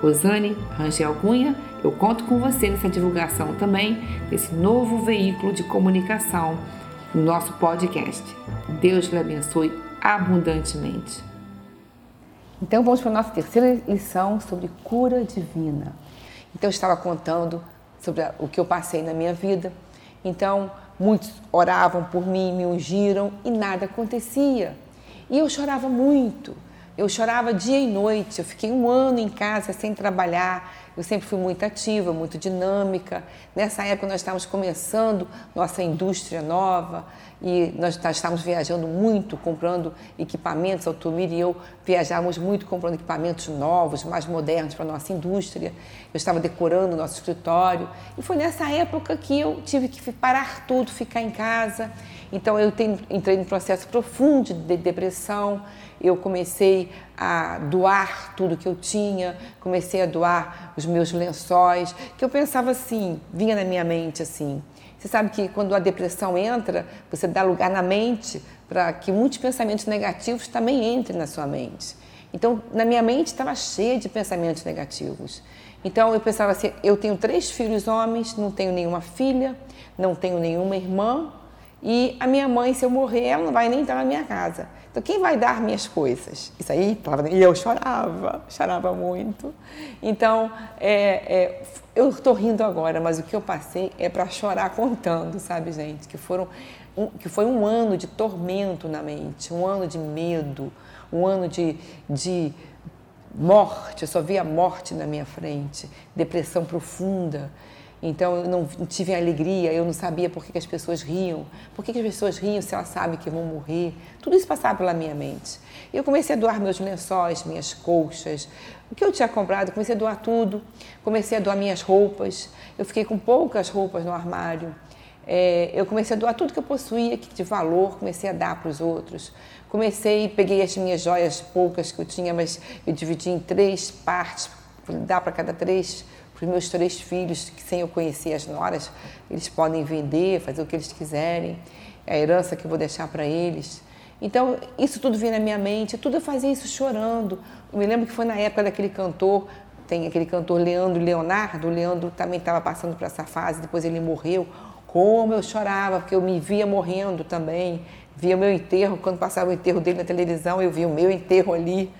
Rosane Rangel Cunha, eu conto com você nessa divulgação também desse novo veículo de comunicação no nosso podcast. Deus lhe abençoe abundantemente. Então vamos para a nossa terceira lição sobre cura divina. Então eu estava contando sobre o que eu passei na minha vida. Então muitos oravam por mim, me ungiram e nada acontecia. E eu chorava muito. Eu chorava dia e noite. Eu fiquei um ano em casa sem trabalhar. Eu sempre fui muito ativa, muito dinâmica. Nessa época nós estávamos começando nossa indústria nova e nós estávamos viajando muito, comprando equipamentos. A Automir e eu viajávamos muito comprando equipamentos novos, mais modernos para a nossa indústria. Eu estava decorando o nosso escritório. E foi nessa época que eu tive que parar tudo, ficar em casa. Então eu entrei num processo profundo de depressão eu comecei a doar tudo que eu tinha, comecei a doar os meus lençóis, que eu pensava assim, vinha na minha mente assim. Você sabe que quando a depressão entra, você dá lugar na mente para que muitos pensamentos negativos também entrem na sua mente. Então, na minha mente estava cheia de pensamentos negativos. Então, eu pensava assim: eu tenho três filhos homens, não tenho nenhuma filha, não tenho nenhuma irmã, e a minha mãe, se eu morrer, ela não vai nem entrar na minha casa. Então, quem vai dar minhas coisas? Isso aí, e eu chorava, chorava muito. Então, é, é, eu estou rindo agora, mas o que eu passei é para chorar contando, sabe, gente? Que, foram um, que foi um ano de tormento na mente, um ano de medo, um ano de, de morte, eu só via morte na minha frente, depressão profunda. Então eu não tive alegria, eu não sabia por que, as pessoas riam, por que, as pessoas riam se elas sabem que vão morrer. Tudo isso passava pela minha mente. Eu comecei a doar meus lençóis, minhas colchas, o que eu tinha comprado, comecei a doar tudo, comecei a doar minhas roupas. Eu fiquei com poucas roupas no armário. É, eu comecei a doar tudo que eu possuía de valor, comecei a dar para os outros. Comecei, peguei as minhas joias poucas que eu tinha, mas eu dividi em três partes, dar para cada três para os meus três filhos, que sem eu conhecer as noras, eles podem vender, fazer o que eles quiserem, é a herança que eu vou deixar para eles. Então, isso tudo vinha na minha mente, tudo eu fazia isso chorando. Eu me lembro que foi na época daquele cantor, tem aquele cantor Leandro Leonardo, o Leandro também estava passando por essa fase, depois ele morreu. Como eu chorava, porque eu me via morrendo também, via o meu enterro, quando passava o enterro dele na televisão, eu via o meu enterro ali.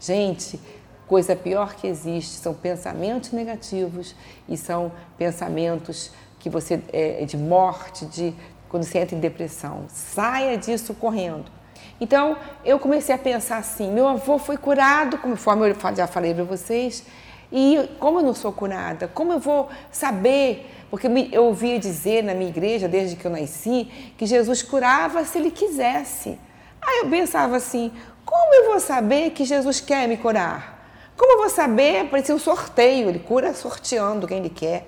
Gente, Coisa pior que existe são pensamentos negativos e são pensamentos que você é, de morte, de quando você entra em depressão. Saia disso correndo. Então eu comecei a pensar assim: meu avô foi curado, conforme eu já falei para vocês, e como eu não sou curada, como eu vou saber? Porque eu ouvia dizer na minha igreja, desde que eu nasci, que Jesus curava se ele quisesse. Aí eu pensava assim: como eu vou saber que Jesus quer me curar? Como eu vou saber? Parecia um sorteio, ele cura sorteando quem ele quer.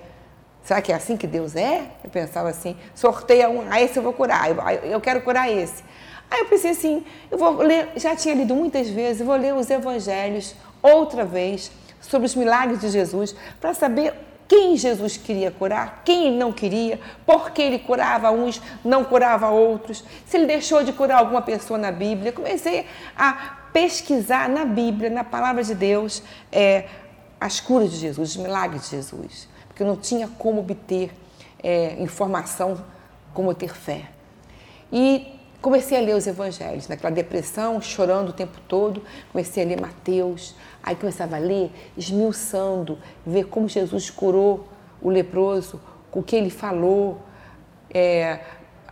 Será que é assim que Deus é? Eu pensava assim, sorteia um, ah, esse eu vou curar, eu, eu quero curar esse. Aí eu pensei assim, eu vou ler, já tinha lido muitas vezes, vou ler os evangelhos outra vez sobre os milagres de Jesus para saber quem Jesus queria curar, quem ele não queria, por que ele curava uns, não curava outros, se ele deixou de curar alguma pessoa na Bíblia. Comecei a pesquisar na Bíblia, na palavra de Deus, é, as curas de Jesus, os milagres de Jesus, porque eu não tinha como obter é, informação, como ter fé. E comecei a ler os evangelhos, naquela depressão, chorando o tempo todo, comecei a ler Mateus, aí começava a ler, esmiuçando, ver como Jesus curou o leproso, o que ele falou, é,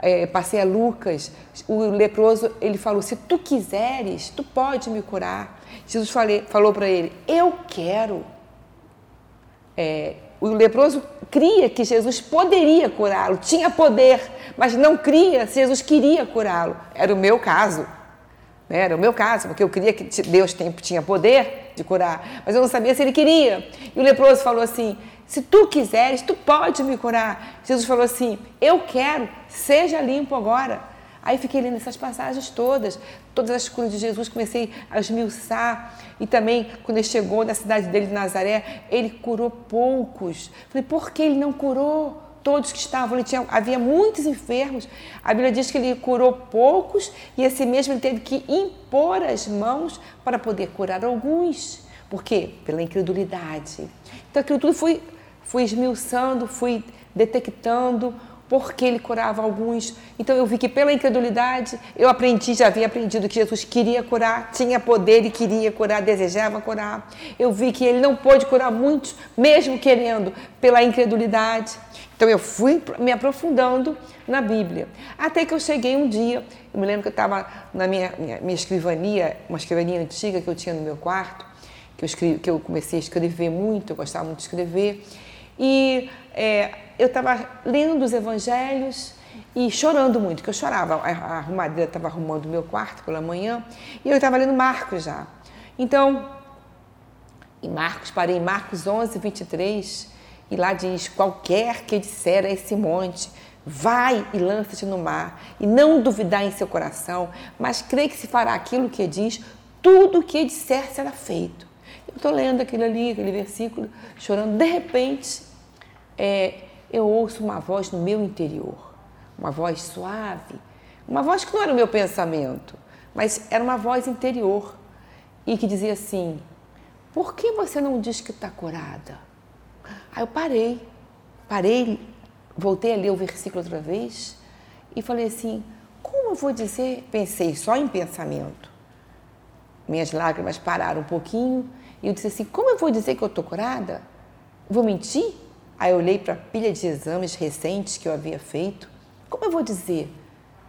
é, passei a Lucas, o leproso, ele falou: Se tu quiseres, tu pode me curar. Jesus falei, falou para ele: Eu quero. É, o leproso cria que Jesus poderia curá-lo, tinha poder, mas não cria se Jesus queria curá-lo. Era o meu caso. Né? Era o meu caso, porque eu queria que Deus tinha poder de curar, mas eu não sabia se ele queria. E o leproso falou assim: Se tu quiseres, tu pode me curar. Jesus falou assim: Eu quero, seja limpo agora. Aí fiquei lendo essas passagens todas, todas as curas de Jesus, comecei a esmiuçar. E também, quando ele chegou na cidade dele de Nazaré, ele curou poucos. Falei, por que ele não curou? Todos que estavam, ele tinha, havia muitos enfermos. A Bíblia diz que ele curou poucos e esse mesmo ele teve que impor as mãos para poder curar alguns. Por quê? Pela incredulidade. Então aquilo tudo foi fui esmiuçando, fui detectando porque ele curava alguns. Então eu vi que pela incredulidade eu aprendi, já havia aprendido que Jesus queria curar, tinha poder e queria curar, desejava curar. Eu vi que ele não pôde curar muitos, mesmo querendo, pela incredulidade. Então eu fui me aprofundando na Bíblia. Até que eu cheguei um dia, eu me lembro que eu estava na minha, minha, minha escrivania, uma escrivania antiga que eu tinha no meu quarto, que eu, escrevi, que eu comecei a escrever muito, eu gostava muito de escrever. E é, eu estava lendo os evangelhos e chorando muito, porque eu chorava. A arrumadeira estava arrumando o meu quarto pela manhã e eu estava lendo Marcos já. Então, em Marcos, parei em Marcos 11, 23, e lá diz: Qualquer que disser a esse monte, vai e lança-te no mar, e não duvidar em seu coração, mas crê que se fará aquilo que diz, tudo o que disser será feito. Eu estou lendo aquilo ali, aquele versículo, chorando. De repente, é, eu ouço uma voz no meu interior, uma voz suave, uma voz que não era o meu pensamento, mas era uma voz interior e que dizia assim: Por que você não diz que está curada? Aí eu parei, parei, voltei a ler o versículo outra vez e falei assim: Como eu vou dizer? Pensei só em pensamento. Minhas lágrimas pararam um pouquinho e eu disse assim: Como eu vou dizer que eu estou curada? Vou mentir? Aí eu olhei para a pilha de exames recentes que eu havia feito. Como eu vou dizer?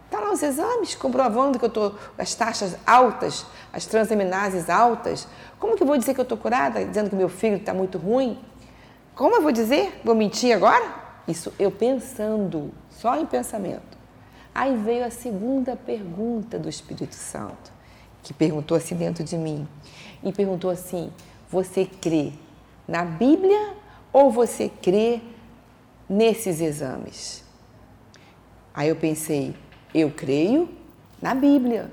Está lá os exames comprovando que eu estou, as taxas altas, as transaminases altas. Como que eu vou dizer que eu estou curada, dizendo que meu filho está muito ruim? Como eu vou dizer? Vou mentir agora? Isso eu pensando, só em pensamento. Aí veio a segunda pergunta do Espírito Santo, que perguntou assim dentro de mim. E perguntou assim: Você crê na Bíblia ou você crê nesses exames? Aí eu pensei, eu creio na Bíblia.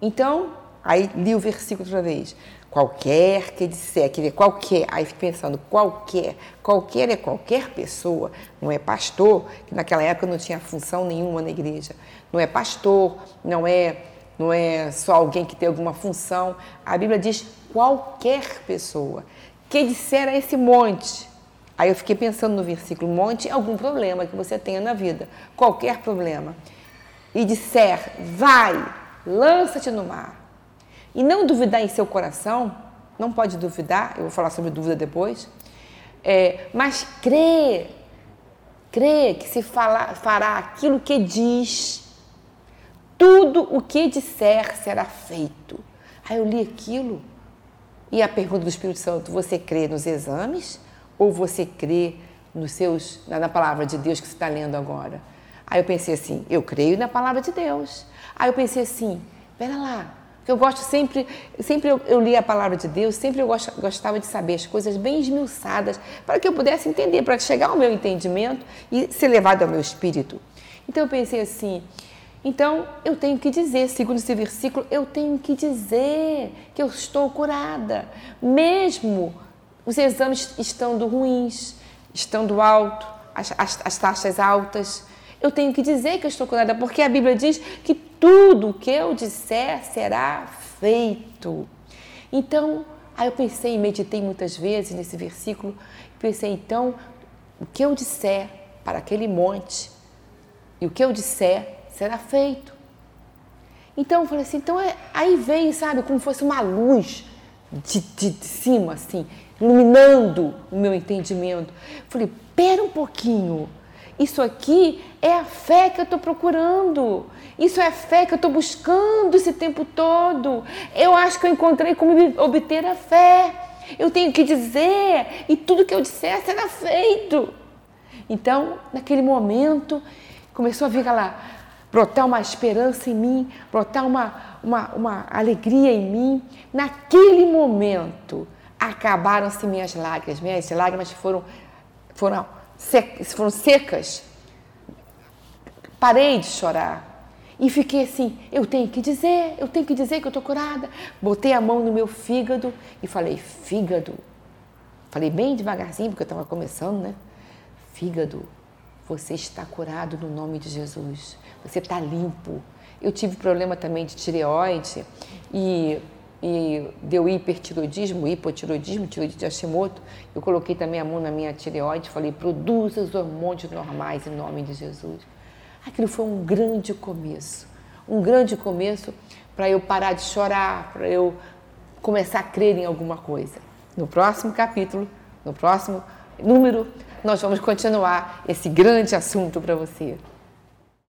Então, aí li o versículo outra vez. Qualquer que disser, quer dizer, qualquer, aí fico pensando, qualquer, qualquer é qualquer pessoa, não é pastor, que naquela época não tinha função nenhuma na igreja, não é pastor, não é, não é só alguém que tem alguma função, a Bíblia diz qualquer pessoa que disser a esse monte. Aí eu fiquei pensando no versículo: monte algum problema que você tenha na vida, qualquer problema. E disser: vai, lança-te no mar. E não duvidar em seu coração, não pode duvidar, eu vou falar sobre dúvida depois, é, mas crê, crê que se falar, fará aquilo que diz, tudo o que disser será feito. Aí eu li aquilo, e a pergunta do Espírito Santo: você crê nos exames ou você crê nos seus, na palavra de Deus que você está lendo agora? Aí eu pensei assim: eu creio na palavra de Deus. Aí eu pensei assim: pera lá, porque eu gosto sempre, sempre eu, eu li a palavra de Deus, sempre eu gost, gostava de saber as coisas bem esmiuçadas para que eu pudesse entender, para chegar ao meu entendimento e ser levado ao meu espírito. Então eu pensei assim: então, eu tenho que dizer, segundo esse versículo, eu tenho que dizer que eu estou curada, mesmo os exames estando ruins, estando alto, as, as, as taxas altas. Eu tenho que dizer que eu estou curada, porque a Bíblia diz que tudo que eu disser será feito. Então, aí eu pensei e meditei muitas vezes nesse versículo, pensei, então, o que eu disser para aquele monte, e o que eu disser será feito. Então eu falei assim, então é, aí vem, sabe, como fosse uma luz de, de, de cima, assim, iluminando o meu entendimento. Eu falei, pera um pouquinho, isso aqui é a fé que eu estou procurando. Isso é a fé que eu estou buscando esse tempo todo. Eu acho que eu encontrei como obter a fé. Eu tenho que dizer, e tudo que eu disser será feito. Então, naquele momento, começou a vir aquela brotar uma esperança em mim, brotar uma, uma, uma alegria em mim. Naquele momento, acabaram-se minhas lágrimas. Minhas lágrimas foram foram, sec, foram secas, parei de chorar. E fiquei assim, eu tenho que dizer, eu tenho que dizer que eu estou curada. Botei a mão no meu fígado e falei, fígado. Falei bem devagarzinho, porque eu estava começando, né? Fígado, você está curado no nome de Jesus. Você está limpo. Eu tive problema também de tireoide e, e deu hipertiroidismo, hipotiroidismo, tiroidite de Hashimoto. Eu coloquei também a mão na minha tireoide falei, produza os hormônios normais em nome de Jesus. Aquilo foi um grande começo, um grande começo para eu parar de chorar, para eu começar a crer em alguma coisa. No próximo capítulo, no próximo número, nós vamos continuar esse grande assunto para você.